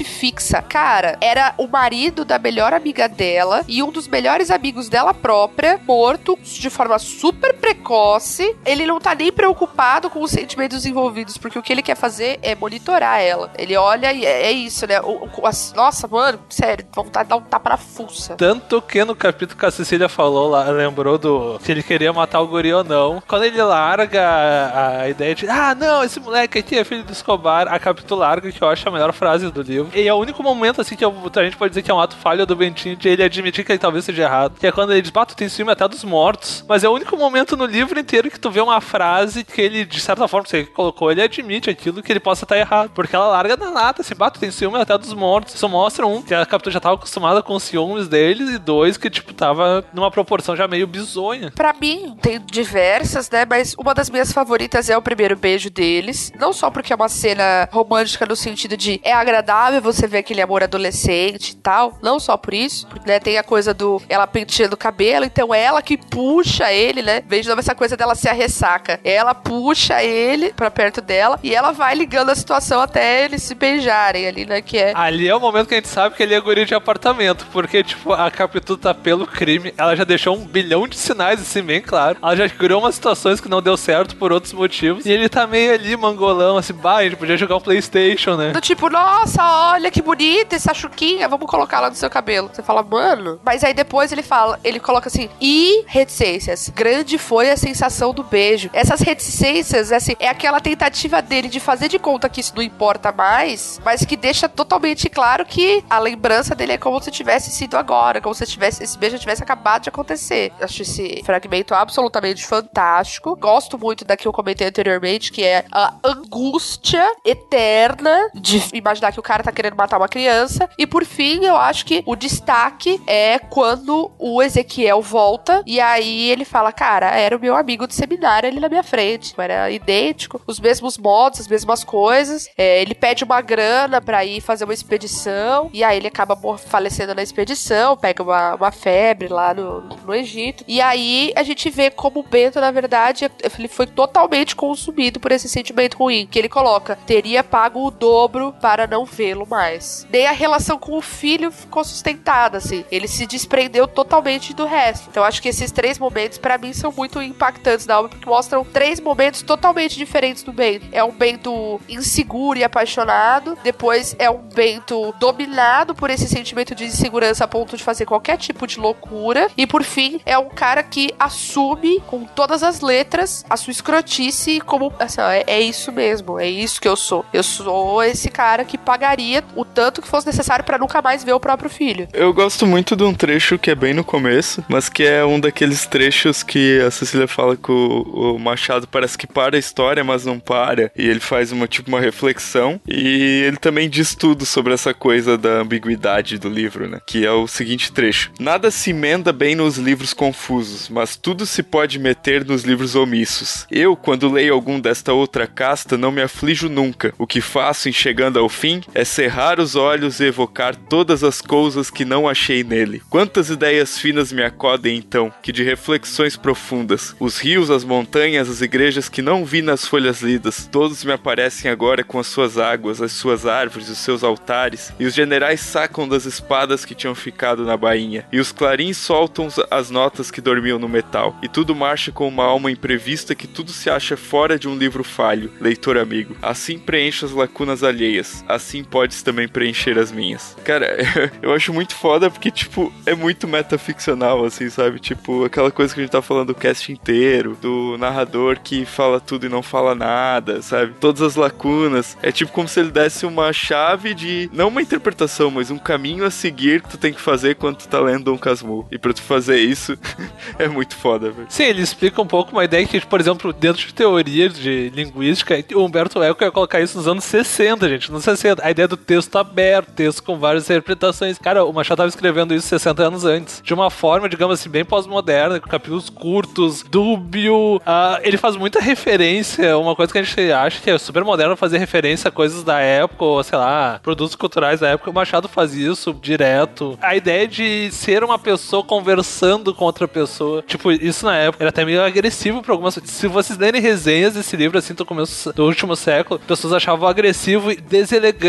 fixa. Cara, era o marido da melhor amiga dela e um dos melhores amigos dela própria, morto de forma super precoce. Ele não tá nem preocupado com os sentimentos envolvidos, porque o que ele quer fazer é monitorar ela. Ele olha e é, é isso, né? O- o- as- nossa, mano, sério, vontade de dar um tapa na fuça. Tanto que no capítulo que a Cecília falou lá, lembrou do que ele queria matar o guri ou não. Quando ele larga a, a ideia de, ah, não, esse moleque aqui é filho do Escobar, a capítulo larga, que eu acho a melhor frase do livro. E é o único momento, assim, que a gente pode dizer que é um ato falho do Bentinho de ele admitir que ele talvez seja errado. Que é quando ele diz, tu tem ciúme até dos mortos. Mas é o único momento no livro inteiro que tu vê uma frase que ele, de certa forma, você colocou, ele admite aquilo que ele possa estar errado. Porque ela larga na lata, assim, tem ciúme até dos mortos. Isso mostra, um, que a Capitu já tava acostumada com os ciúmes deles, e dois, que, tipo, tava numa proporção já meio bizonha. Pra mim, tem diversas, né? Mas uma das minhas favoritas é o primeiro beijo deles. Não só porque é uma cena romântica no sentido de é agradável você ver aquele amor adolescente e tal. Não só por isso, porque né, tem a coisa do ela penteando o cabelo, então ela que puxa ele, né? Veja de novo essa coisa dela ser a ressaca. Ela puxa ele pra perto dela e ela vai ligando a situação até eles se beijarem ali, né? Que é. Ali é o momento que a gente sabe que ele é guri de apartamento, porque, tipo, a Capitu tá pelo crime, ela já deixou um bilhão de sinais, assim, bem claro. Ela já criou umas situações que não deu certo por outros motivos, e ele tá meio ali, mangolão, assim, bah, a gente podia jogar um Playstation, né? Do tipo, nossa, olha que bonita essa chuquinha, vamos colocar lá no seu cabelo. Você fala, mano. Mas aí depois ele fala, ele coloca assim, e reticências. Grande foi a sensação do beijo. Essas reticências, assim, é aquela tentativa dele de fazer de conta que isso não importa mais, mas que deixa totalmente claro que a lembrança dele é como se tivesse sido agora, como se tivesse, esse beijo tivesse acabado de acontecer. Acho esse fragmento absolutamente fantástico. Gosto muito da que eu comentei anteriormente, que é a angústia eterna de imaginar que o cara tá querendo matar uma criança. E por fim, eu acho que o destaque é quando o Ezequiel volta e aí ele fala: Cara, era o meu amigo do seminário ali na minha frente. Era idêntico, os mesmos modos, as mesmas coisas. É, ele pede uma grana pra ir fazer uma expedição e aí ele acaba falecendo na expedição, pega uma, uma febre lá no, no Egito. E aí a gente vê como o Bento, na verdade, ele foi totalmente consumido por esse sentimento ruim que ele coloca. Teria pago o dobro para não vê-lo mais. Nem a relação com o filho ficou sustentada, assim. Ele se desprendeu totalmente do resto. Então acho que esses três momentos, para mim, são muito impactantes da obra, porque mostram três momentos totalmente diferentes do Bento. É um Bento inseguro e apaixonado, depois é um Bento dominado por esse sentimento de insegurança a ponto de fazer qualquer tipo de loucura, e por fim, é um cara que assume com todas as letras a sua escrotice como assim, ó, é, é isso mesmo, é isso que eu sou. Eu sou esse cara que pagaria o tanto que fosse necessário para nunca mais ver o próprio filho. Eu gosto muito de um trecho que é bem no começo, mas que é um daqueles trechos que a Cecília fala que o, o Machado parece que para a história, mas não para. E ele faz uma tipo uma reflexão e ele também diz tudo sobre essa coisa da ambiguidade do livro, né? Que é o seguinte trecho: Nada se emenda bem nos livros confusos, mas tudo se pode meter nos livros omissos. Eu, quando leio algum desta outra casta, não me aflijo nunca. O que faço em chegando ao fim é cerrar os olhos e evocar todas as coisas que não achei nele. Quantas ideias finas me acodem então, que de reflexões profundas, os rios, as montanhas, as igrejas que não vi nas folhas lidas, todos me aparecem agora com as suas águas, as suas árvores, os seus altares, e os generais sacam das espadas que tinham ficado na bainha, e os clarins soltam as notas que dormiam no metal, e tudo marcha com uma alma imprevista que tudo se acha fora de um livro falho, leitor amigo. Assim preencho as lacunas alheias, assim podes também preencher as minhas. Cara, eu acho muito foda porque, tipo, é muito metaficcional, assim, sabe? Tipo, aquela coisa que a gente tá falando do cast inteiro, do narrador que fala tudo e não fala nada, sabe? Todas as lacunas. É tipo como se ele desse uma chave de, não uma interpretação, mas um caminho a seguir que tu tem que fazer quando tu tá lendo Dom Casmurro. E pra tu fazer isso, é muito foda, velho. Sim, ele explica um pouco uma ideia que, por exemplo, dentro de teorias de linguística, o Humberto Eco ia colocar isso nos anos 60, gente, nos 60. A ideia do texto aberto, texto com várias interpretações. Cara, o Machado tava escrevendo isso 60 anos antes. De uma forma, digamos assim, bem pós-moderna, com capítulos curtos, dúbio. Uh, ele faz muita referência, uma coisa que a gente acha que é super moderno fazer referência a coisas da época, ou sei lá, produtos culturais da época. O Machado faz isso direto. A ideia de ser uma pessoa conversando com outra pessoa. Tipo, isso na época era até meio agressivo pra algumas. Se vocês lerem resenhas desse livro, assim, do começo do último século, pessoas achavam agressivo e deselegante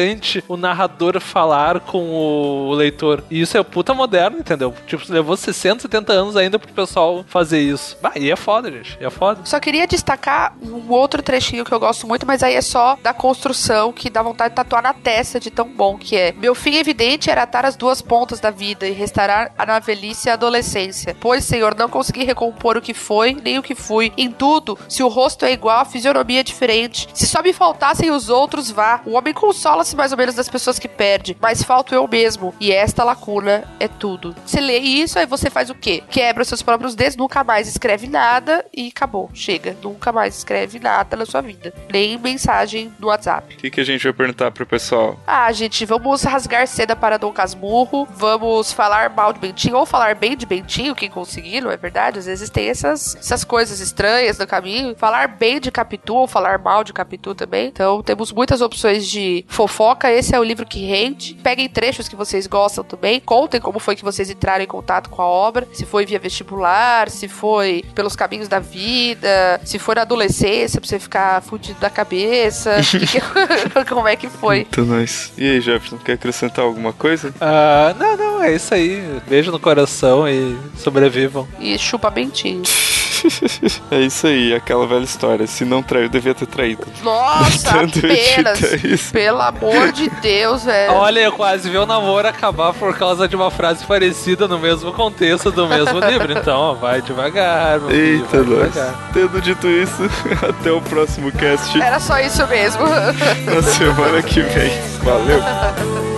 o narrador falar com o leitor. E isso é puta moderno, entendeu? Tipo, levou 60, 70 anos ainda pro pessoal fazer isso. Bah, e é foda, gente. É foda. Só queria destacar um outro trechinho que eu gosto muito, mas aí é só da construção que dá vontade de tatuar na testa de tão bom que é. Meu fim evidente era atar as duas pontas da vida e restaurar a velhice e a adolescência. Pois, Senhor, não consegui recompor o que foi, nem o que fui. Em tudo, se o rosto é igual, a fisionomia é diferente. Se só me faltassem os outros, vá. O homem consola-se mais ou menos das pessoas que perde, mas falto eu mesmo. E esta lacuna é tudo. Você lê isso, aí você faz o quê? Quebra seus próprios dedos, nunca mais escreve nada e acabou. Chega. Nunca mais escreve nada na sua vida. Nem mensagem no WhatsApp. O que, que a gente vai perguntar pro pessoal? Ah, gente, vamos rasgar seda para Dom Casmurro. Vamos falar mal de Bentinho ou falar bem de Bentinho, quem conseguir, não é verdade? Às vezes tem essas, essas coisas estranhas no caminho. Falar bem de Capitu ou falar mal de Capitu também. Então temos muitas opções de fofura fofoca, esse é o livro que rende. Peguem trechos que vocês gostam também. Contem como foi que vocês entraram em contato com a obra. Se foi via vestibular, se foi pelos caminhos da vida, se foi na adolescência pra você ficar fudido da cabeça. como é que foi? Muito nice. E aí, Jefferson, quer acrescentar alguma coisa? Ah, não, não, é isso aí. Beijo no coração e sobrevivam. E chupa bentinho. é isso aí, aquela velha história. Se não traiu, devia ter traído. Nossa, Tanto apenas. Pelo amor de Deus, velho. Olha, eu quase vi o namoro acabar por causa de uma frase parecida no mesmo contexto do mesmo livro. Então, ó, vai devagar, meu filho, Eita, vai nós. devagar. Tendo dito isso, até o próximo cast Era só isso mesmo. na semana que vem. Valeu!